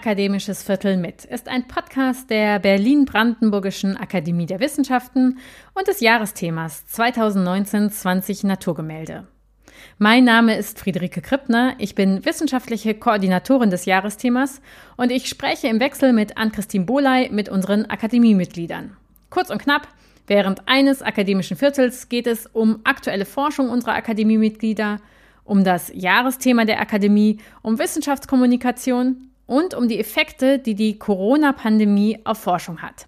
Akademisches Viertel mit ist ein Podcast der Berlin-Brandenburgischen Akademie der Wissenschaften und des Jahresthemas 2019-20 Naturgemälde. Mein Name ist Friederike Krippner, ich bin wissenschaftliche Koordinatorin des Jahresthemas und ich spreche im Wechsel mit Ann-Christine Boley mit unseren Akademiemitgliedern. Kurz und knapp, während eines akademischen Viertels geht es um aktuelle Forschung unserer Akademiemitglieder, um das Jahresthema der Akademie, um Wissenschaftskommunikation und um die Effekte, die die Corona-Pandemie auf Forschung hat.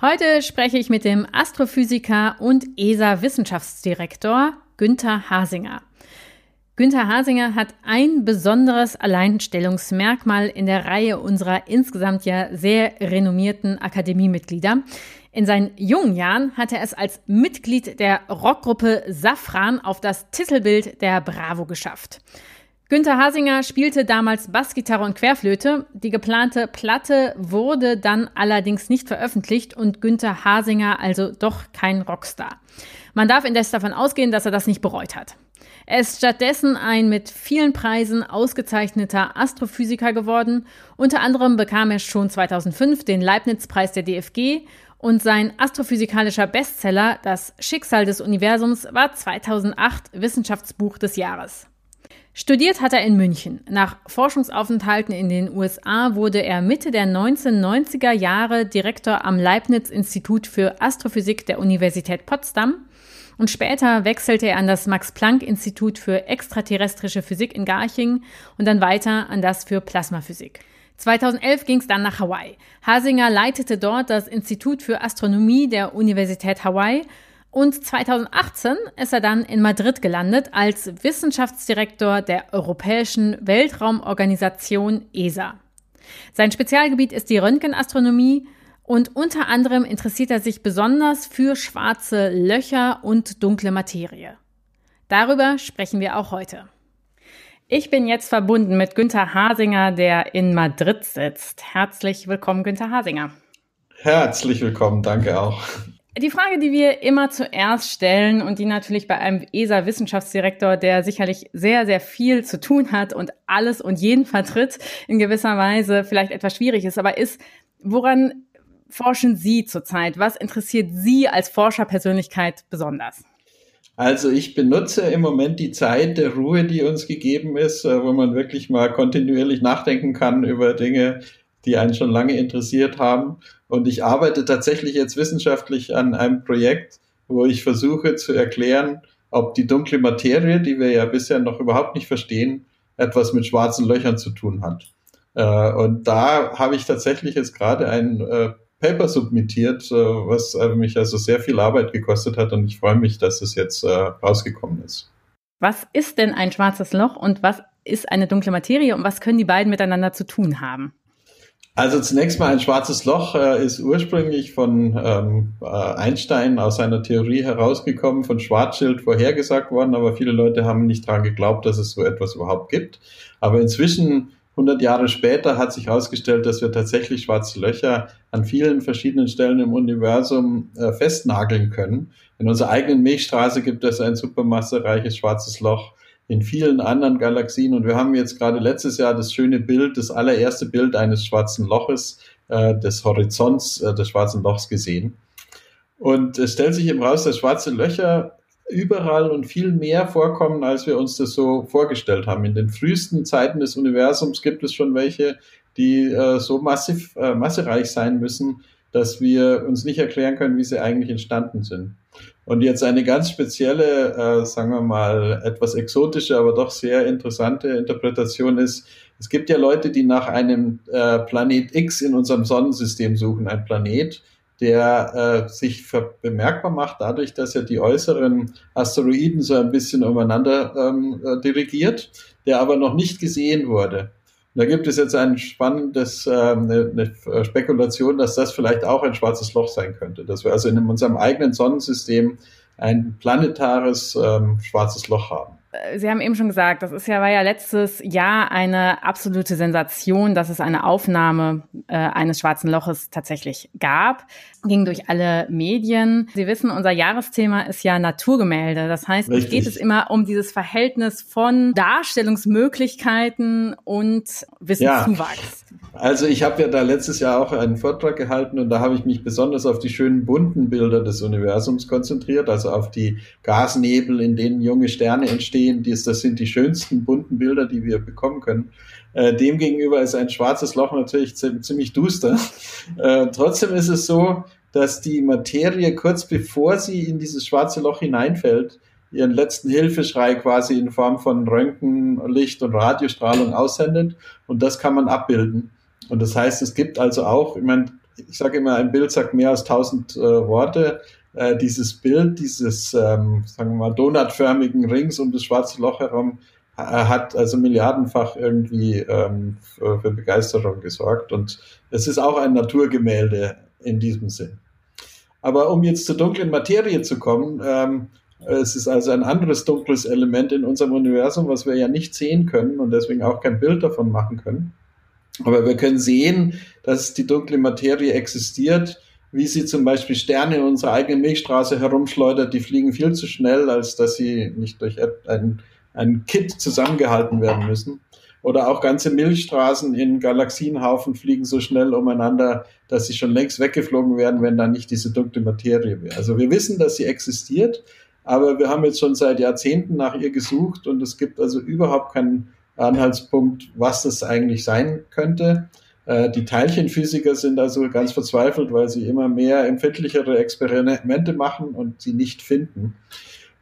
Heute spreche ich mit dem Astrophysiker und ESA-Wissenschaftsdirektor Günther Hasinger. Günther Hasinger hat ein besonderes Alleinstellungsmerkmal in der Reihe unserer insgesamt ja sehr renommierten Akademiemitglieder. In seinen jungen Jahren hat er es als Mitglied der Rockgruppe Safran auf das Titelbild der Bravo geschafft. Günther Hasinger spielte damals Bassgitarre und Querflöte. Die geplante Platte wurde dann allerdings nicht veröffentlicht und Günther Hasinger also doch kein Rockstar. Man darf indes davon ausgehen, dass er das nicht bereut hat. Er ist stattdessen ein mit vielen Preisen ausgezeichneter Astrophysiker geworden. Unter anderem bekam er schon 2005 den Leibniz-Preis der DFG und sein astrophysikalischer Bestseller Das Schicksal des Universums war 2008 Wissenschaftsbuch des Jahres. Studiert hat er in München. Nach Forschungsaufenthalten in den USA wurde er Mitte der 1990er Jahre Direktor am Leibniz-Institut für Astrophysik der Universität Potsdam und später wechselte er an das Max-Planck-Institut für extraterrestrische Physik in Garching und dann weiter an das für Plasmaphysik. 2011 ging es dann nach Hawaii. Hasinger leitete dort das Institut für Astronomie der Universität Hawaii und 2018 ist er dann in Madrid gelandet als Wissenschaftsdirektor der Europäischen Weltraumorganisation ESA. Sein Spezialgebiet ist die Röntgenastronomie und unter anderem interessiert er sich besonders für schwarze Löcher und dunkle Materie. Darüber sprechen wir auch heute. Ich bin jetzt verbunden mit Günther Hasinger, der in Madrid sitzt. Herzlich willkommen, Günther Hasinger. Herzlich willkommen, danke auch. Die Frage, die wir immer zuerst stellen und die natürlich bei einem ESA-Wissenschaftsdirektor, der sicherlich sehr, sehr viel zu tun hat und alles und jeden vertritt, in gewisser Weise vielleicht etwas schwierig ist, aber ist, woran forschen Sie zurzeit? Was interessiert Sie als Forscherpersönlichkeit besonders? Also ich benutze im Moment die Zeit der Ruhe, die uns gegeben ist, äh, wo man wirklich mal kontinuierlich nachdenken kann über Dinge, die einen schon lange interessiert haben. Und ich arbeite tatsächlich jetzt wissenschaftlich an einem Projekt, wo ich versuche zu erklären, ob die dunkle Materie, die wir ja bisher noch überhaupt nicht verstehen, etwas mit schwarzen Löchern zu tun hat. Äh, und da habe ich tatsächlich jetzt gerade ein äh, Paper submittiert, äh, was mich also sehr viel Arbeit gekostet hat und ich freue mich, dass es jetzt rausgekommen ist. Was ist denn ein schwarzes Loch und was ist eine dunkle Materie und was können die beiden miteinander zu tun haben? Also zunächst mal ein schwarzes Loch äh, ist ursprünglich von ähm, äh, Einstein aus seiner Theorie herausgekommen, von Schwarzschild vorhergesagt worden, aber viele Leute haben nicht daran geglaubt, dass es so etwas überhaupt gibt. Aber inzwischen, 100 Jahre später, hat sich herausgestellt, dass wir tatsächlich schwarze Löcher an vielen verschiedenen Stellen im Universum äh, festnageln können. In unserer eigenen Milchstraße gibt es ein supermassereiches schwarzes Loch in vielen anderen Galaxien. Und wir haben jetzt gerade letztes Jahr das schöne Bild, das allererste Bild eines schwarzen Loches, äh, des Horizonts äh, des schwarzen Lochs gesehen. Und es stellt sich eben raus, dass schwarze Löcher überall und viel mehr vorkommen, als wir uns das so vorgestellt haben. In den frühesten Zeiten des Universums gibt es schon welche, die äh, so massiv, äh, massereich sein müssen, dass wir uns nicht erklären können, wie sie eigentlich entstanden sind. Und jetzt eine ganz spezielle, äh, sagen wir mal, etwas exotische, aber doch sehr interessante Interpretation ist, es gibt ja Leute, die nach einem äh, Planet X in unserem Sonnensystem suchen, ein Planet, der äh, sich bemerkbar macht dadurch, dass er die äußeren Asteroiden so ein bisschen umeinander ähm, äh, dirigiert, der aber noch nicht gesehen wurde. Da gibt es jetzt ein spannendes, äh, eine, eine Spekulation, dass das vielleicht auch ein schwarzes Loch sein könnte. Dass wir also in unserem eigenen Sonnensystem ein planetares ähm, schwarzes Loch haben. Sie haben eben schon gesagt, das ist ja, war ja letztes Jahr eine absolute Sensation, dass es eine Aufnahme äh, eines schwarzen Loches tatsächlich gab. Ging durch alle Medien. Sie wissen, unser Jahresthema ist ja Naturgemälde. Das heißt, Richtig. geht es immer um dieses Verhältnis von Darstellungsmöglichkeiten und Wissenszuwachs. Ja. Also ich habe ja da letztes Jahr auch einen Vortrag gehalten und da habe ich mich besonders auf die schönen bunten Bilder des Universums konzentriert, also auf die Gasnebel, in denen junge Sterne entstehen. Das sind die schönsten bunten Bilder, die wir bekommen können. Äh, Demgegenüber ist ein schwarzes Loch natürlich ziemlich duster. Äh, trotzdem ist es so, dass die Materie kurz bevor sie in dieses schwarze Loch hineinfällt, ihren letzten Hilfeschrei quasi in Form von Röntgen, Licht und Radiostrahlung aussendet. Und das kann man abbilden. Und das heißt, es gibt also auch, ich meine, ich sage immer, ein Bild sagt mehr als tausend äh, Worte. Äh, dieses Bild, dieses, ähm, sagen wir mal, donutförmigen Rings um das schwarze Loch herum, hat also milliardenfach irgendwie ähm, für, für Begeisterung gesorgt. Und es ist auch ein Naturgemälde in diesem Sinn. Aber um jetzt zur dunklen Materie zu kommen, ähm, es ist also ein anderes dunkles Element in unserem Universum, was wir ja nicht sehen können und deswegen auch kein Bild davon machen können. Aber wir können sehen, dass die dunkle Materie existiert, wie sie zum Beispiel Sterne in unserer eigenen Milchstraße herumschleudert. Die fliegen viel zu schnell, als dass sie nicht durch ein, ein Kit zusammengehalten werden müssen. Oder auch ganze Milchstraßen in Galaxienhaufen fliegen so schnell umeinander, dass sie schon längst weggeflogen werden, wenn da nicht diese dunkle Materie wäre. Also wir wissen, dass sie existiert, aber wir haben jetzt schon seit Jahrzehnten nach ihr gesucht und es gibt also überhaupt keinen Anhaltspunkt, was das eigentlich sein könnte. Äh, die Teilchenphysiker sind also ganz verzweifelt, weil sie immer mehr empfindlichere Experimente machen und sie nicht finden.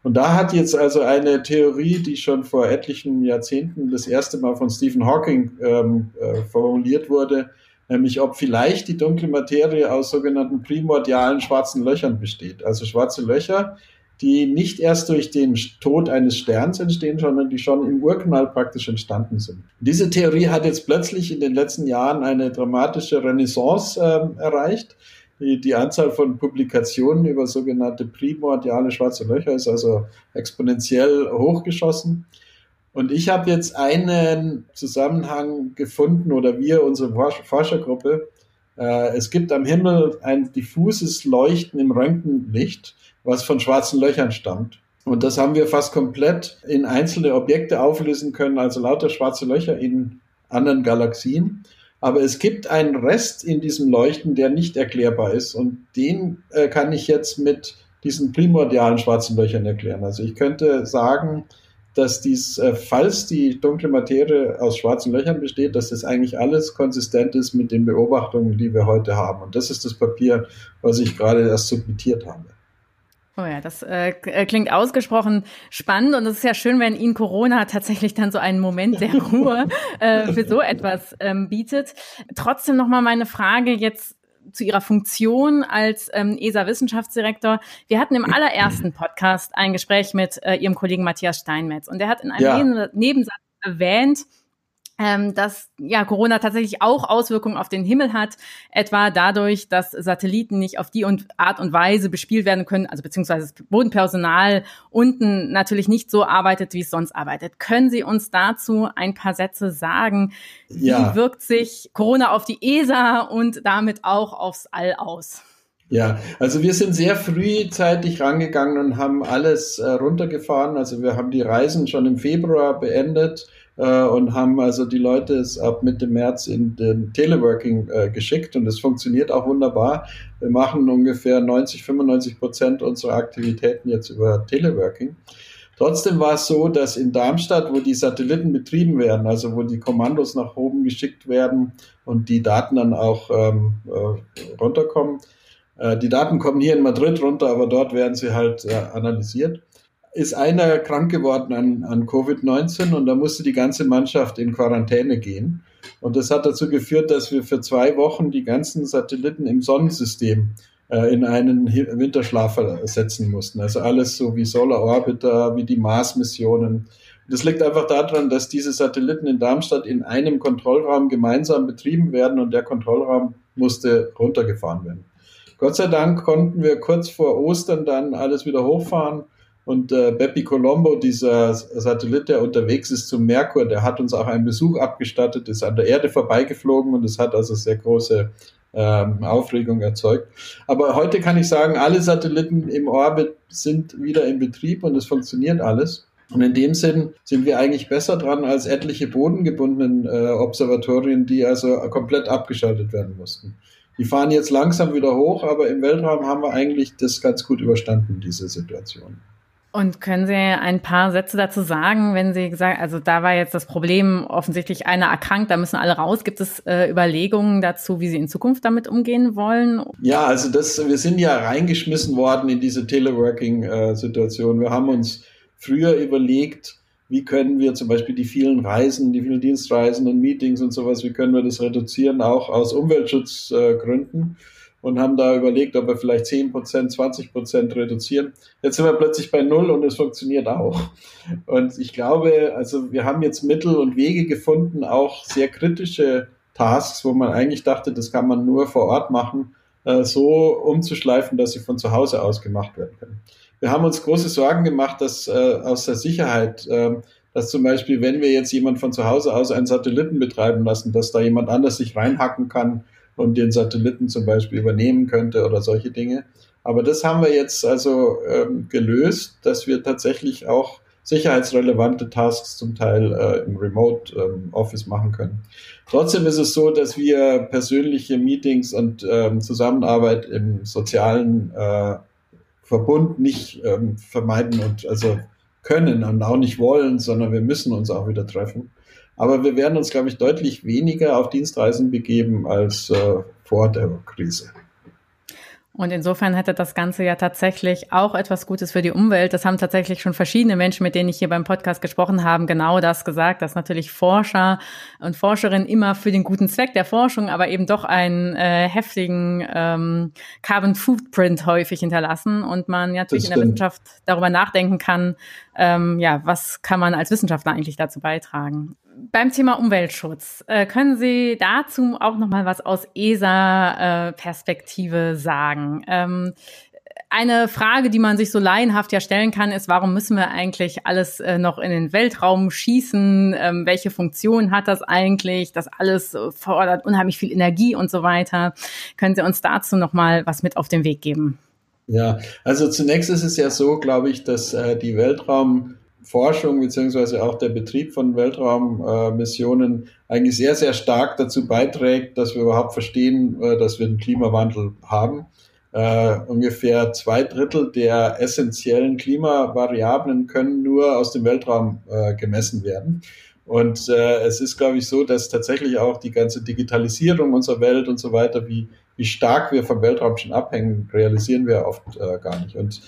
Und da hat jetzt also eine Theorie, die schon vor etlichen Jahrzehnten das erste Mal von Stephen Hawking ähm, äh, formuliert wurde, nämlich ob vielleicht die dunkle Materie aus sogenannten primordialen schwarzen Löchern besteht. Also schwarze Löcher, die nicht erst durch den Tod eines Sterns entstehen, sondern die schon im Urknall praktisch entstanden sind. Diese Theorie hat jetzt plötzlich in den letzten Jahren eine dramatische Renaissance äh, erreicht. Die, die Anzahl von Publikationen über sogenannte primordiale schwarze Löcher ist also exponentiell hochgeschossen. Und ich habe jetzt einen Zusammenhang gefunden, oder wir, unsere Forschergruppe, äh, es gibt am Himmel ein diffuses Leuchten im Röntgenlicht, was von schwarzen Löchern stammt. Und das haben wir fast komplett in einzelne Objekte auflösen können, also lauter schwarze Löcher in anderen Galaxien. Aber es gibt einen Rest in diesem Leuchten, der nicht erklärbar ist. Und den äh, kann ich jetzt mit diesen primordialen schwarzen Löchern erklären. Also ich könnte sagen, dass dies, äh, falls die dunkle Materie aus schwarzen Löchern besteht, dass das eigentlich alles konsistent ist mit den Beobachtungen, die wir heute haben. Und das ist das Papier, was ich gerade erst submitiert habe. Oh ja, das äh, äh, klingt ausgesprochen spannend und es ist ja schön, wenn Ihnen Corona tatsächlich dann so einen Moment der Ruhe äh, für so etwas ähm, bietet. Trotzdem nochmal meine Frage jetzt zu Ihrer Funktion als ähm, ESA-Wissenschaftsdirektor. Wir hatten im allerersten Podcast ein Gespräch mit äh, Ihrem Kollegen Matthias Steinmetz und der hat in einem ja. Nebensatz erwähnt, ähm, dass ja Corona tatsächlich auch Auswirkungen auf den Himmel hat, etwa dadurch, dass Satelliten nicht auf die und Art und Weise bespielt werden können, also beziehungsweise das Bodenpersonal unten natürlich nicht so arbeitet, wie es sonst arbeitet. Können Sie uns dazu ein paar Sätze sagen? Wie ja. wirkt sich Corona auf die ESA und damit auch aufs All aus? Ja, also wir sind sehr frühzeitig rangegangen und haben alles äh, runtergefahren. Also wir haben die Reisen schon im Februar beendet äh, und haben also die Leute ab Mitte März in den Teleworking äh, geschickt und es funktioniert auch wunderbar. Wir machen ungefähr 90, 95 Prozent unserer Aktivitäten jetzt über Teleworking. Trotzdem war es so, dass in Darmstadt, wo die Satelliten betrieben werden, also wo die Kommandos nach oben geschickt werden und die Daten dann auch ähm, äh, runterkommen, äh, die Daten kommen hier in Madrid runter, aber dort werden sie halt äh, analysiert ist einer krank geworden an, an Covid-19 und da musste die ganze Mannschaft in Quarantäne gehen. Und das hat dazu geführt, dass wir für zwei Wochen die ganzen Satelliten im Sonnensystem äh, in einen Winterschlaf setzen mussten. Also alles so wie Solar Orbiter, wie die Mars-Missionen. Das liegt einfach daran, dass diese Satelliten in Darmstadt in einem Kontrollraum gemeinsam betrieben werden und der Kontrollraum musste runtergefahren werden. Gott sei Dank konnten wir kurz vor Ostern dann alles wieder hochfahren und äh, Bepi Colombo, dieser Satellit, der unterwegs ist zum Merkur, der hat uns auch einen Besuch abgestattet, ist an der Erde vorbeigeflogen und es hat also sehr große ähm, Aufregung erzeugt. Aber heute kann ich sagen, alle Satelliten im Orbit sind wieder in Betrieb und es funktioniert alles. Und in dem Sinn sind wir eigentlich besser dran als etliche bodengebundenen äh, Observatorien, die also komplett abgeschaltet werden mussten. Die fahren jetzt langsam wieder hoch, aber im Weltraum haben wir eigentlich das ganz gut überstanden, diese Situation. Und können Sie ein paar Sätze dazu sagen, wenn Sie gesagt, also da war jetzt das Problem offensichtlich einer erkrankt, da müssen alle raus. Gibt es äh, Überlegungen dazu, wie Sie in Zukunft damit umgehen wollen? Ja, also das, wir sind ja reingeschmissen worden in diese Teleworking-Situation. wir haben uns früher überlegt, wie können wir zum Beispiel die vielen Reisen, die vielen Dienstreisen und Meetings und sowas, wie können wir das reduzieren, auch aus Umweltschutzgründen. Äh, und haben da überlegt, ob wir vielleicht 10% 20% reduzieren. Jetzt sind wir plötzlich bei Null und es funktioniert auch. Und ich glaube, also wir haben jetzt Mittel und Wege gefunden, auch sehr kritische Tasks, wo man eigentlich dachte, das kann man nur vor Ort machen, äh, so umzuschleifen, dass sie von zu Hause aus gemacht werden können. Wir haben uns große Sorgen gemacht, dass äh, aus der Sicherheit, äh, dass zum Beispiel, wenn wir jetzt jemand von zu Hause aus einen Satelliten betreiben lassen, dass da jemand anders sich reinhacken kann und den Satelliten zum Beispiel übernehmen könnte oder solche Dinge. Aber das haben wir jetzt also ähm, gelöst, dass wir tatsächlich auch sicherheitsrelevante Tasks zum Teil äh, im Remote ähm, Office machen können. Trotzdem ist es so, dass wir persönliche Meetings und ähm, Zusammenarbeit im sozialen äh, Verbund nicht ähm, vermeiden und also können und auch nicht wollen, sondern wir müssen uns auch wieder treffen. Aber wir werden uns, glaube ich, deutlich weniger auf Dienstreisen begeben als äh, vor der Krise. Und insofern hätte das Ganze ja tatsächlich auch etwas Gutes für die Umwelt. Das haben tatsächlich schon verschiedene Menschen, mit denen ich hier beim Podcast gesprochen habe, genau das gesagt, dass natürlich Forscher und Forscherinnen immer für den guten Zweck der Forschung, aber eben doch einen äh, heftigen ähm, Carbon Footprint häufig hinterlassen und man ja natürlich in der Wissenschaft darüber nachdenken kann, ähm, ja, was kann man als Wissenschaftler eigentlich dazu beitragen beim Thema Umweltschutz, äh, können Sie dazu auch noch mal was aus ESA-Perspektive äh, sagen? Ähm, eine Frage, die man sich so laienhaft ja stellen kann, ist, warum müssen wir eigentlich alles äh, noch in den Weltraum schießen? Ähm, welche Funktion hat das eigentlich? Das alles äh, fordert unheimlich viel Energie und so weiter. Können Sie uns dazu noch mal was mit auf den Weg geben? Ja, also zunächst ist es ja so, glaube ich, dass äh, die Weltraum Forschung beziehungsweise auch der Betrieb von Weltraummissionen äh, eigentlich sehr, sehr stark dazu beiträgt, dass wir überhaupt verstehen, äh, dass wir einen Klimawandel haben. Äh, ungefähr zwei Drittel der essentiellen Klimavariablen können nur aus dem Weltraum äh, gemessen werden. Und äh, es ist, glaube ich, so, dass tatsächlich auch die ganze Digitalisierung unserer Welt und so weiter, wie, wie stark wir vom Weltraum schon abhängen, realisieren wir oft äh, gar nicht. Und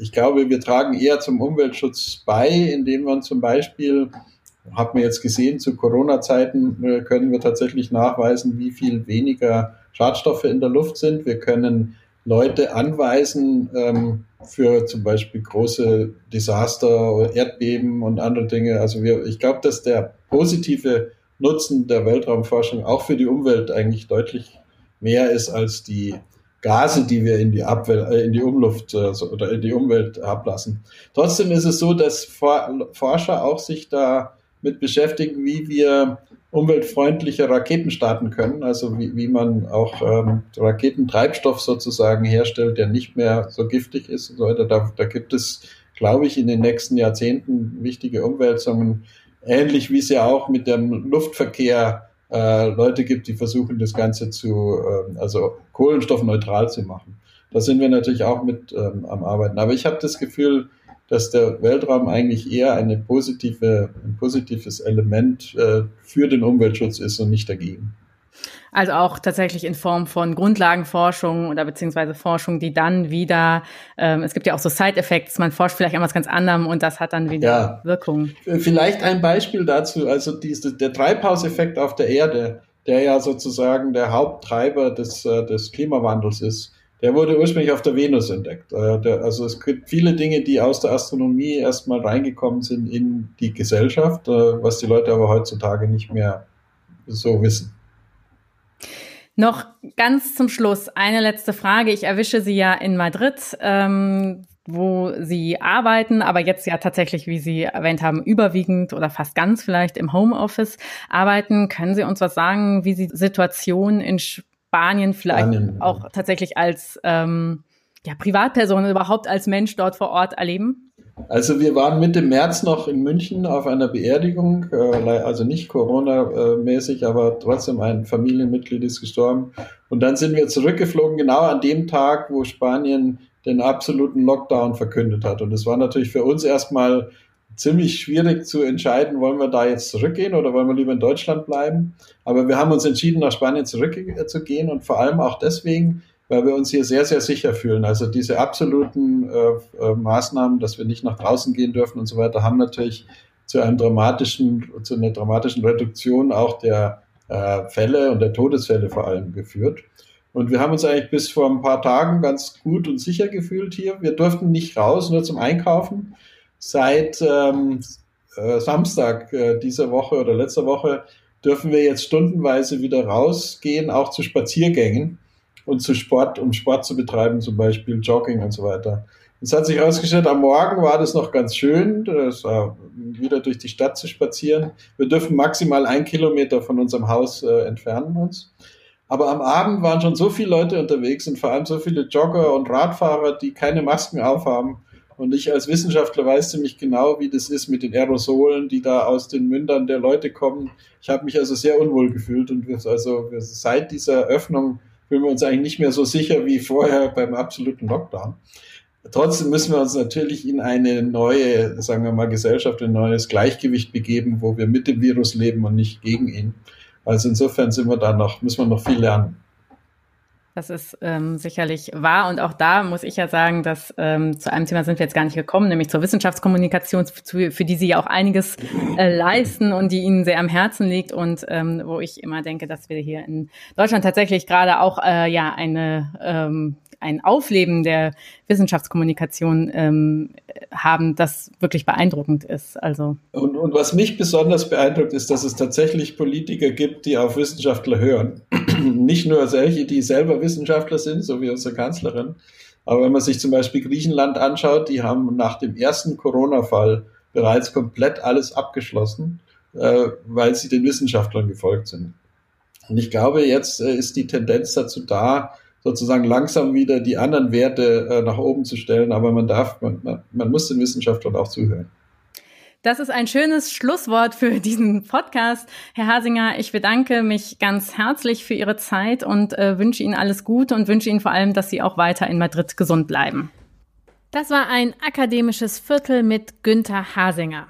ich glaube, wir tragen eher zum Umweltschutz bei, indem man zum Beispiel, hat man jetzt gesehen, zu Corona-Zeiten äh, können wir tatsächlich nachweisen, wie viel weniger Schadstoffe in der Luft sind. Wir können Leute anweisen ähm, für zum Beispiel große Desaster, Erdbeben und andere Dinge. Also wir, ich glaube, dass der positive Nutzen der Weltraumforschung auch für die Umwelt eigentlich deutlich mehr ist als die Gase, die wir in die, Abwelt, äh, in die Umluft äh, oder in die Umwelt ablassen. Trotzdem ist es so, dass Forscher auch sich da mit beschäftigen, wie wir umweltfreundliche Raketen starten können, also wie, wie man auch ähm, Raketentreibstoff sozusagen herstellt, der nicht mehr so giftig ist und so weiter. Da, da gibt es, glaube ich, in den nächsten Jahrzehnten wichtige Umwälzungen, ähnlich wie es ja auch mit dem Luftverkehr äh, Leute gibt, die versuchen, das Ganze zu, äh, also kohlenstoffneutral zu machen. Da sind wir natürlich auch mit ähm, am Arbeiten. Aber ich habe das Gefühl, dass der Weltraum eigentlich eher eine positive, ein positives Element äh, für den Umweltschutz ist und nicht dagegen. Also auch tatsächlich in Form von Grundlagenforschung oder beziehungsweise Forschung, die dann wieder, ähm, es gibt ja auch so Side-Effects, man forscht vielleicht an was ganz anderem und das hat dann wieder ja. Wirkung. Vielleicht ein Beispiel dazu, also diese, der Treibhauseffekt auf der Erde, der ja sozusagen der Haupttreiber des, äh, des Klimawandels ist, der wurde ursprünglich auf der Venus entdeckt. Äh, der, also es gibt viele Dinge, die aus der Astronomie erstmal reingekommen sind in die Gesellschaft, äh, was die Leute aber heutzutage nicht mehr so wissen. Noch ganz zum Schluss eine letzte Frage. Ich erwische Sie ja in Madrid, ähm, wo Sie arbeiten, aber jetzt ja tatsächlich, wie Sie erwähnt haben, überwiegend oder fast ganz vielleicht im Homeoffice arbeiten. Können Sie uns was sagen, wie Sie die Situation in Spanien vielleicht Spanien, auch tatsächlich als ähm, ja, Privatperson überhaupt als Mensch dort vor Ort erleben? Also wir waren Mitte März noch in München auf einer Beerdigung, äh, also nicht Corona-mäßig, aber trotzdem ein Familienmitglied ist gestorben. Und dann sind wir zurückgeflogen, genau an dem Tag, wo Spanien den absoluten Lockdown verkündet hat. Und es war natürlich für uns erstmal ziemlich schwierig zu entscheiden, wollen wir da jetzt zurückgehen oder wollen wir lieber in Deutschland bleiben. Aber wir haben uns entschieden, nach Spanien zurückzugehen und vor allem auch deswegen, weil wir uns hier sehr, sehr sicher fühlen. Also diese absoluten äh, äh, Maßnahmen, dass wir nicht nach draußen gehen dürfen und so weiter, haben natürlich zu einem dramatischen, zu einer dramatischen Reduktion auch der äh, Fälle und der Todesfälle vor allem geführt. Und wir haben uns eigentlich bis vor ein paar Tagen ganz gut und sicher gefühlt hier. Wir durften nicht raus, nur zum Einkaufen. Seit ähm, äh, Samstag äh, dieser Woche oder letzter Woche dürfen wir jetzt stundenweise wieder rausgehen, auch zu Spaziergängen und zu Sport, um Sport zu betreiben, zum Beispiel Jogging und so weiter. Es hat sich herausgestellt, am Morgen war das noch ganz schön, wieder durch die Stadt zu spazieren. Wir dürfen maximal ein Kilometer von unserem Haus äh, entfernen uns. Aber am Abend waren schon so viele Leute unterwegs und vor allem so viele Jogger und Radfahrer, die keine Masken aufhaben. Und ich als Wissenschaftler weiß ziemlich genau, wie das ist mit den Aerosolen, die da aus den Mündern der Leute kommen. Ich habe mich also sehr unwohl gefühlt und wir, also seit dieser Öffnung fühlen wir uns eigentlich nicht mehr so sicher wie vorher beim absoluten Lockdown. Trotzdem müssen wir uns natürlich in eine neue, sagen wir mal, Gesellschaft, ein neues Gleichgewicht begeben, wo wir mit dem Virus leben und nicht gegen ihn. Also insofern sind wir da noch, müssen wir noch viel lernen. Das ist ähm, sicherlich wahr. Und auch da muss ich ja sagen, dass ähm, zu einem Thema sind wir jetzt gar nicht gekommen, nämlich zur Wissenschaftskommunikation, für, für die Sie ja auch einiges äh, leisten und die Ihnen sehr am Herzen liegt und ähm, wo ich immer denke, dass wir hier in Deutschland tatsächlich gerade auch äh, ja eine ähm, ein Aufleben der Wissenschaftskommunikation ähm, haben, das wirklich beeindruckend ist. Also und, und was mich besonders beeindruckt, ist, dass es tatsächlich Politiker gibt, die auf Wissenschaftler hören. Nicht nur solche, die selber Wissenschaftler sind, so wie unsere Kanzlerin, aber wenn man sich zum Beispiel Griechenland anschaut, die haben nach dem ersten Corona-Fall bereits komplett alles abgeschlossen, äh, weil sie den Wissenschaftlern gefolgt sind. Und ich glaube, jetzt äh, ist die Tendenz dazu da, sozusagen langsam wieder die anderen Werte äh, nach oben zu stellen. Aber man darf, man, man, man muss den Wissenschaftlern auch zuhören. Das ist ein schönes Schlusswort für diesen Podcast. Herr Hasinger, ich bedanke mich ganz herzlich für Ihre Zeit und äh, wünsche Ihnen alles Gute und wünsche Ihnen vor allem, dass Sie auch weiter in Madrid gesund bleiben. Das war ein akademisches Viertel mit Günther Hasinger.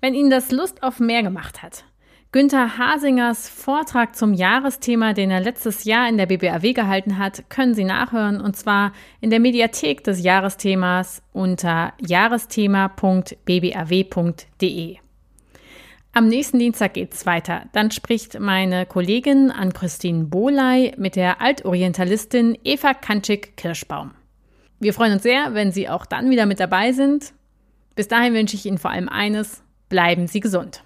Wenn Ihnen das Lust auf mehr gemacht hat, Günther Hasingers Vortrag zum Jahresthema, den er letztes Jahr in der BBAW gehalten hat, können Sie nachhören und zwar in der Mediathek des Jahresthemas unter jahresthema.bbAW.de. Am nächsten Dienstag geht's weiter. Dann spricht meine Kollegin Ann-Christine Bohley mit der Altorientalistin Eva Kantschik-Kirschbaum. Wir freuen uns sehr, wenn Sie auch dann wieder mit dabei sind. Bis dahin wünsche ich Ihnen vor allem eines, bleiben Sie gesund.